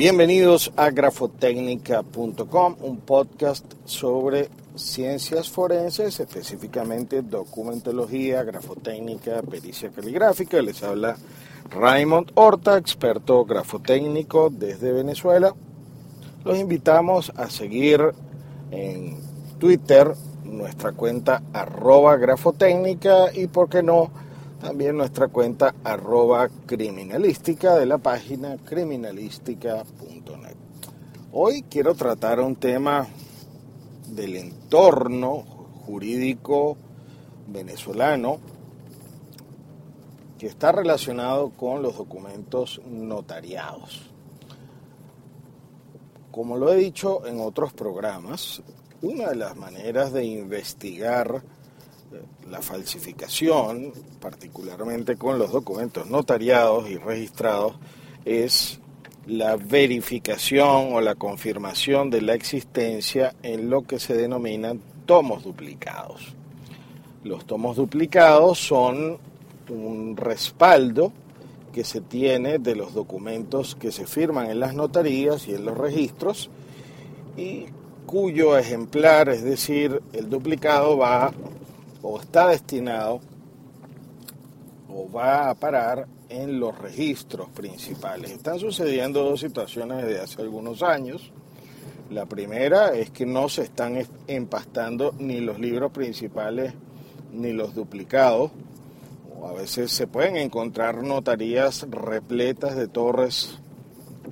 Bienvenidos a grafotecnica.com, un podcast sobre ciencias forenses, específicamente documentología, grafotécnica, pericia caligráfica. Les habla Raymond Horta, experto grafotécnico desde Venezuela. Los invitamos a seguir en Twitter nuestra cuenta arroba grafotécnica y, por qué no, también nuestra cuenta arroba criminalística de la página criminalística.net. Hoy quiero tratar un tema del entorno jurídico venezolano que está relacionado con los documentos notariados. Como lo he dicho en otros programas, una de las maneras de investigar la falsificación, particularmente con los documentos notariados y registrados, es la verificación o la confirmación de la existencia en lo que se denominan tomos duplicados. Los tomos duplicados son un respaldo que se tiene de los documentos que se firman en las notarías y en los registros y cuyo ejemplar, es decir, el duplicado va o está destinado o va a parar en los registros principales. Están sucediendo dos situaciones desde hace algunos años. La primera es que no se están empastando ni los libros principales ni los duplicados. A veces se pueden encontrar notarías repletas de torres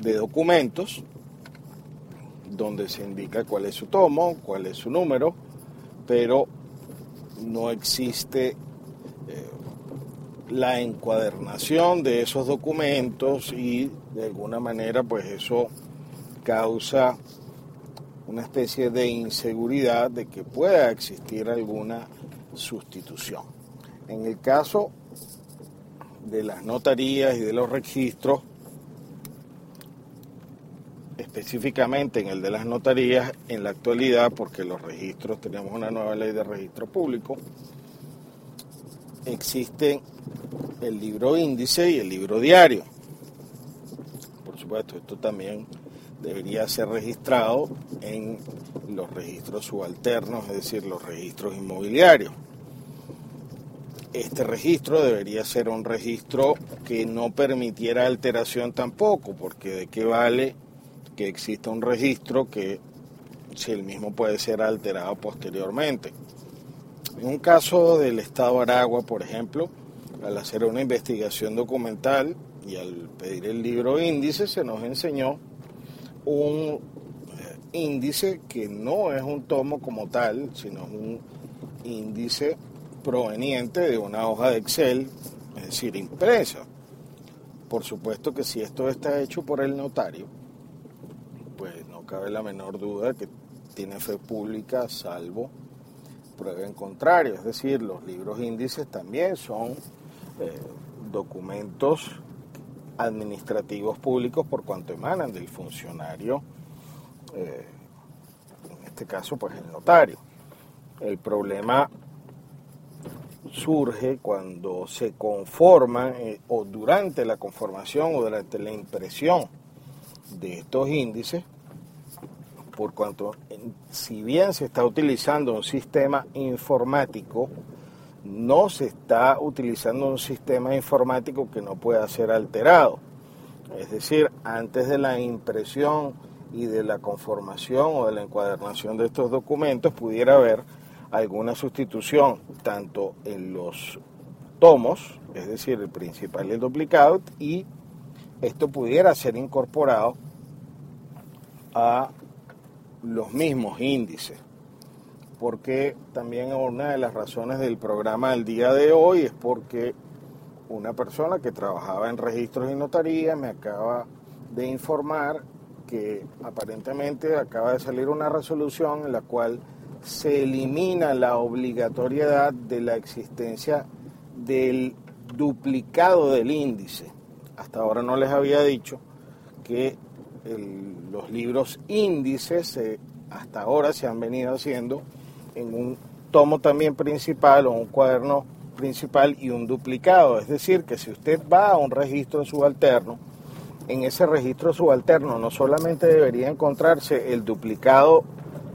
de documentos donde se indica cuál es su tomo, cuál es su número, pero no existe eh, la encuadernación de esos documentos y de alguna manera pues eso causa una especie de inseguridad de que pueda existir alguna sustitución. En el caso de las notarías y de los registros, específicamente en el de las notarías, en la actualidad, porque los registros, tenemos una nueva ley de registro público, existen el libro índice y el libro diario. Por supuesto, esto también debería ser registrado en los registros subalternos, es decir, los registros inmobiliarios. Este registro debería ser un registro que no permitiera alteración tampoco, porque de qué vale que exista un registro que si el mismo puede ser alterado posteriormente. En un caso del Estado Aragua, por ejemplo, al hacer una investigación documental y al pedir el libro índice, se nos enseñó un eh, índice que no es un tomo como tal, sino un índice proveniente de una hoja de Excel, es decir, impresa. Por supuesto que si esto está hecho por el notario, no cabe la menor duda que tiene fe pública, salvo prueba en contrario. Es decir, los libros índices también son eh, documentos administrativos públicos por cuanto emanan del funcionario, eh, en este caso pues el notario. El problema surge cuando se conforman eh, o durante la conformación o durante la impresión de estos índices, por cuanto si bien se está utilizando un sistema informático, no se está utilizando un sistema informático que no pueda ser alterado. Es decir, antes de la impresión y de la conformación o de la encuadernación de estos documentos pudiera haber alguna sustitución tanto en los tomos, es decir, el principal y el duplicado, y esto pudiera ser incorporado a los mismos índices. Porque también una de las razones del programa del día de hoy es porque una persona que trabajaba en registros y notaría me acaba de informar que aparentemente acaba de salir una resolución en la cual se elimina la obligatoriedad de la existencia del duplicado del índice. Hasta ahora no les había dicho que los libros índices hasta ahora se han venido haciendo en un tomo también principal o un cuaderno principal y un duplicado. Es decir, que si usted va a un registro subalterno, en ese registro subalterno no solamente debería encontrarse el duplicado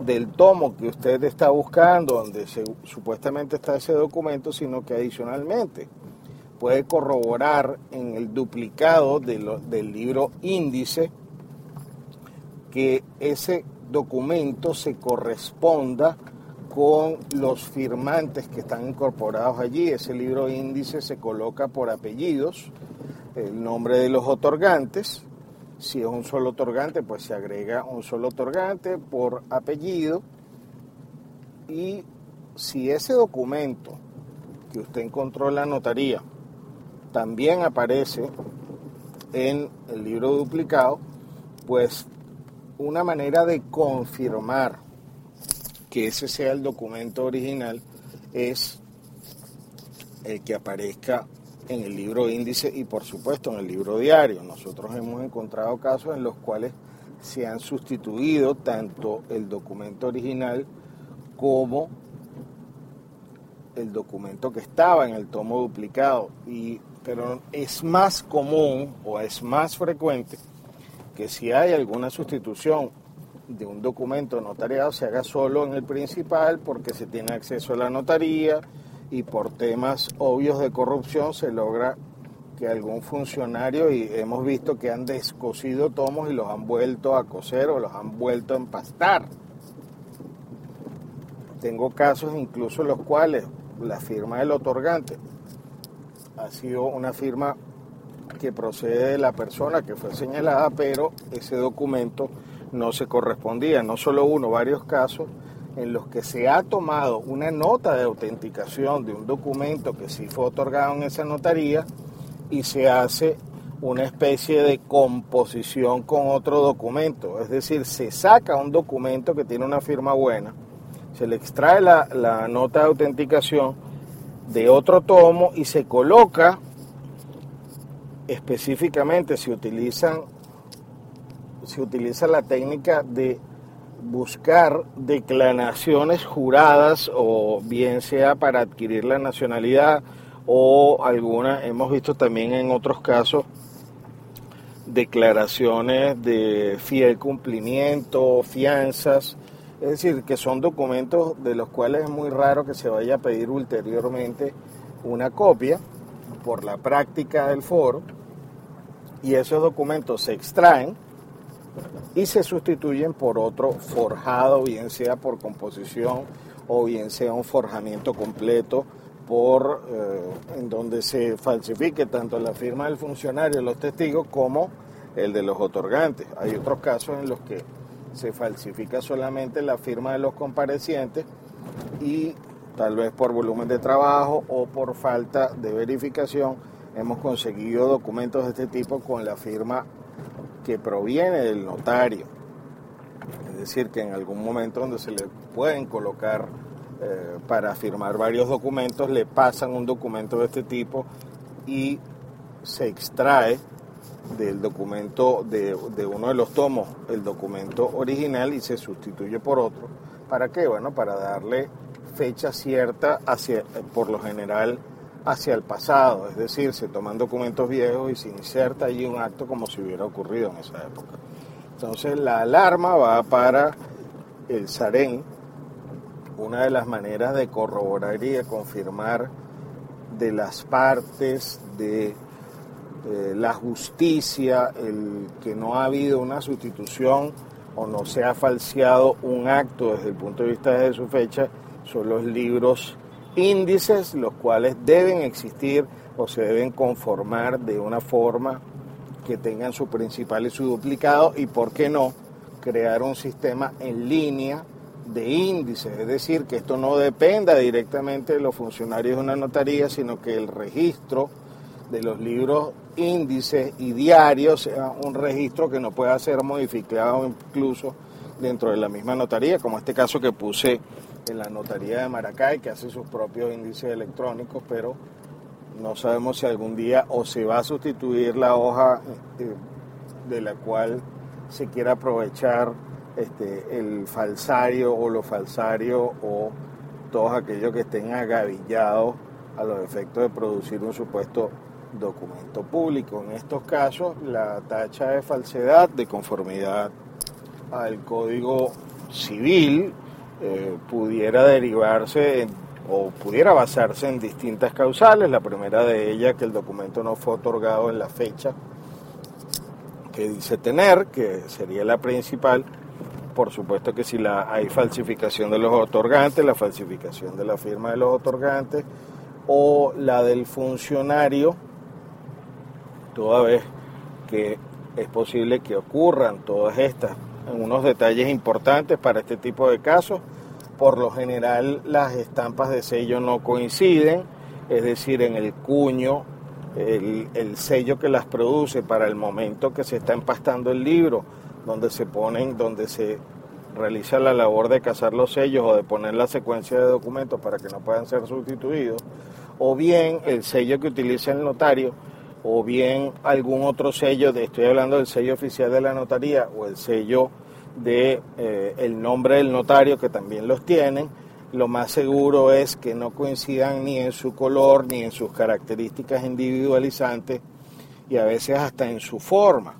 del tomo que usted está buscando, donde supuestamente está ese documento, sino que adicionalmente puede corroborar en el duplicado del libro índice que ese documento se corresponda con los firmantes que están incorporados allí. Ese libro índice se coloca por apellidos, el nombre de los otorgantes. Si es un solo otorgante, pues se agrega un solo otorgante por apellido. Y si ese documento que usted encontró en la notaría también aparece en el libro duplicado, pues una manera de confirmar que ese sea el documento original es el que aparezca en el libro índice y por supuesto en el libro diario. Nosotros hemos encontrado casos en los cuales se han sustituido tanto el documento original como el documento que estaba en el tomo duplicado. Y, pero es más común o es más frecuente que si hay alguna sustitución de un documento notariado se haga solo en el principal porque se tiene acceso a la notaría y por temas obvios de corrupción se logra que algún funcionario, y hemos visto que han descosido tomos y los han vuelto a coser o los han vuelto a empastar. Tengo casos incluso en los cuales la firma del otorgante ha sido una firma que procede de la persona que fue señalada, pero ese documento no se correspondía. No solo uno, varios casos en los que se ha tomado una nota de autenticación de un documento que sí fue otorgado en esa notaría y se hace una especie de composición con otro documento. Es decir, se saca un documento que tiene una firma buena, se le extrae la, la nota de autenticación de otro tomo y se coloca específicamente se utilizan se utiliza la técnica de buscar declaraciones juradas o bien sea para adquirir la nacionalidad o alguna hemos visto también en otros casos declaraciones de fiel cumplimiento, fianzas, es decir, que son documentos de los cuales es muy raro que se vaya a pedir ulteriormente una copia por la práctica del foro y esos documentos se extraen y se sustituyen por otro forjado, bien sea por composición o bien sea un forjamiento completo por eh, en donde se falsifique tanto la firma del funcionario, los testigos, como el de los otorgantes. Hay otros casos en los que se falsifica solamente la firma de los comparecientes y tal vez por volumen de trabajo o por falta de verificación hemos conseguido documentos de este tipo con la firma que proviene del notario. Es decir, que en algún momento donde se le pueden colocar eh, para firmar varios documentos, le pasan un documento de este tipo y se extrae del documento, de, de, uno de los tomos, el documento original y se sustituye por otro. ¿Para qué? Bueno, para darle fecha cierta hacia, por lo general, hacia el pasado, es decir, se toman documentos viejos y se inserta allí un acto como si hubiera ocurrido en esa época. Entonces la alarma va para el SAREN, una de las maneras de corroborar y de confirmar de las partes de eh, la justicia, el que no ha habido una sustitución o no se ha falseado un acto desde el punto de vista de su fecha, son los libros índices, los cuales deben existir o se deben conformar de una forma que tengan su principal y su duplicado y, por qué no, crear un sistema en línea de índices, es decir, que esto no dependa directamente de los funcionarios de una notaría, sino que el registro de los libros índices y diarios sea un registro que no pueda ser modificado incluso dentro de la misma notaría, como este caso que puse en la notaría de Maracay, que hace sus propios índices electrónicos, pero no sabemos si algún día o se va a sustituir la hoja eh, de la cual se quiera aprovechar este, el falsario o los falsarios o todos aquellos que estén agavillados a los efectos de producir un supuesto documento público. En estos casos, la tacha de falsedad de conformidad al Código Civil eh, pudiera derivarse o pudiera basarse en distintas causales. La primera de ellas, que el documento no fue otorgado en la fecha que dice tener, que sería la principal. Por supuesto que si la, hay falsificación de los otorgantes, la falsificación de la firma de los otorgantes o la del funcionario, toda vez que es posible que ocurran todas estas unos detalles importantes para este tipo de casos. Por lo general las estampas de sello no coinciden, es decir, en el cuño, el, sello que las produce para el momento que se está empastando el libro, donde se ponen, donde se realiza la labor de cazar los sellos o de poner la secuencia de documentos para que no puedan ser sustituidos, o bien el sello que utiliza el notario, o bien algún otro sello, estoy hablando del sello oficial de la notaría o el sello de eh, el nombre del notario que también los tienen, lo más seguro es que no coincidan ni en su color ni en sus características individualizantes y a veces hasta en su forma,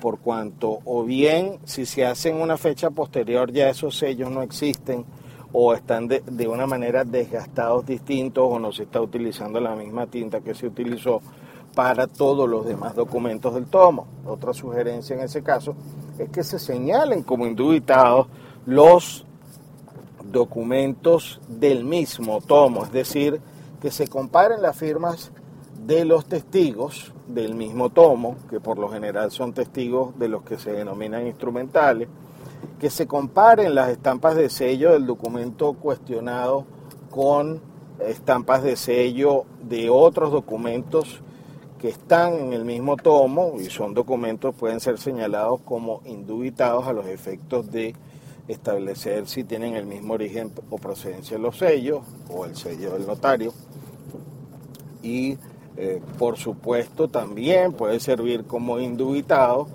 por cuanto o bien si se hace en una fecha posterior ya esos sellos no existen o están de, de una manera desgastados distintos o no se está utilizando la misma tinta que se utilizó para todos los demás documentos del tomo. Otra sugerencia en ese caso es que se señalen como indubitados los documentos del mismo tomo, es decir, que se comparen las firmas de los testigos del mismo tomo, que por lo general son testigos de los que se denominan instrumentales, que se comparen las estampas de sello del documento cuestionado con estampas de sello de otros documentos que están en el mismo tomo y son documentos, pueden ser señalados como indubitados a los efectos de establecer si tienen el mismo origen o procedencia de los sellos o el sello del notario. Y eh, por supuesto también puede servir como indubitado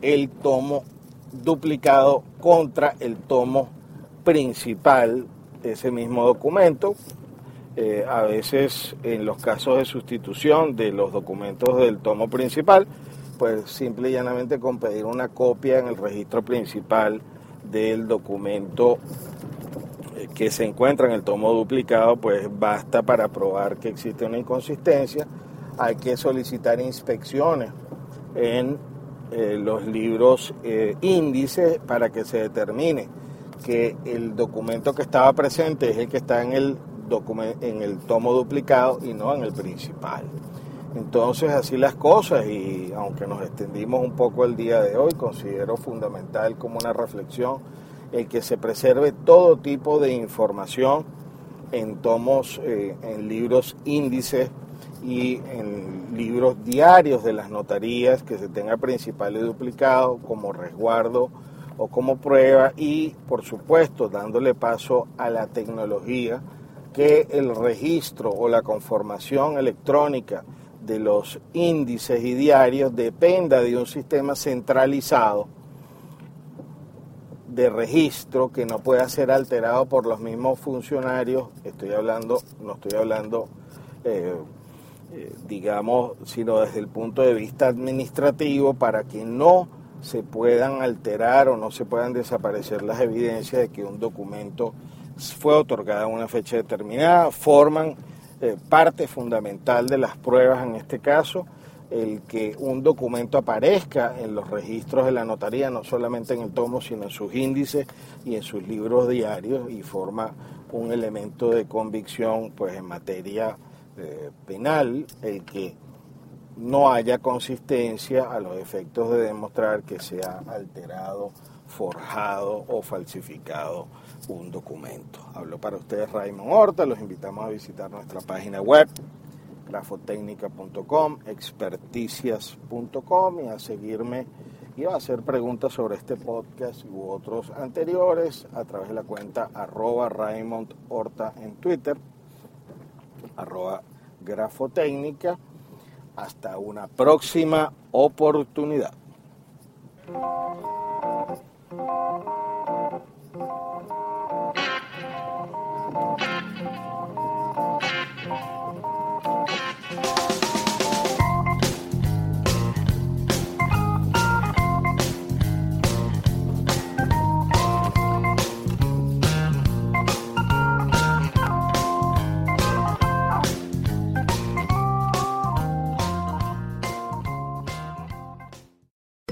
el tomo duplicado contra el tomo principal de ese mismo documento, eh, a veces en los casos de sustitución de los documentos del tomo principal, pues simple y llanamente con pedir una copia en el registro principal del documento eh, que se encuentra en el tomo duplicado, pues basta para probar que existe una inconsistencia. Hay que solicitar inspecciones en eh, los libros índices para que se determine que el documento que estaba presente es el que está en el en el tomo duplicado y no en el principal. Entonces así las cosas y aunque nos extendimos un poco el día de hoy, considero fundamental como una reflexión el que se preserve todo tipo de información en tomos, eh, en libros índices y en libros diarios de las notarías, que se tenga principal y duplicado como resguardo o como prueba y por supuesto dándole paso a la tecnología que el registro o la conformación electrónica de los índices y diarios dependa de un sistema centralizado de registro que no pueda ser alterado por los mismos funcionarios, estoy hablando, no estoy hablando, eh, eh, digamos, sino desde el punto de vista administrativo, para que no se puedan alterar o no se puedan desaparecer las evidencias de que un documento fue otorgado en una fecha determinada, forman eh, parte fundamental de las pruebas en este caso, el que un documento aparezca en los registros de la notaría, no solamente en el tomo, sino en sus índices y en sus libros diarios y forma un elemento de convicción pues en materia eh, penal el que no haya consistencia a los efectos de demostrar que se ha alterado, forjado o falsificado un documento. Hablo para ustedes Raymond Horta, los invitamos a visitar nuestra página web grafotecnica.com, experticias.com y a seguirme y a hacer preguntas sobre este podcast u otros anteriores a través de la cuenta arroba Raymond Horta en Twitter, arroba grafotecnica. Hasta una próxima oportunidad. Thank you.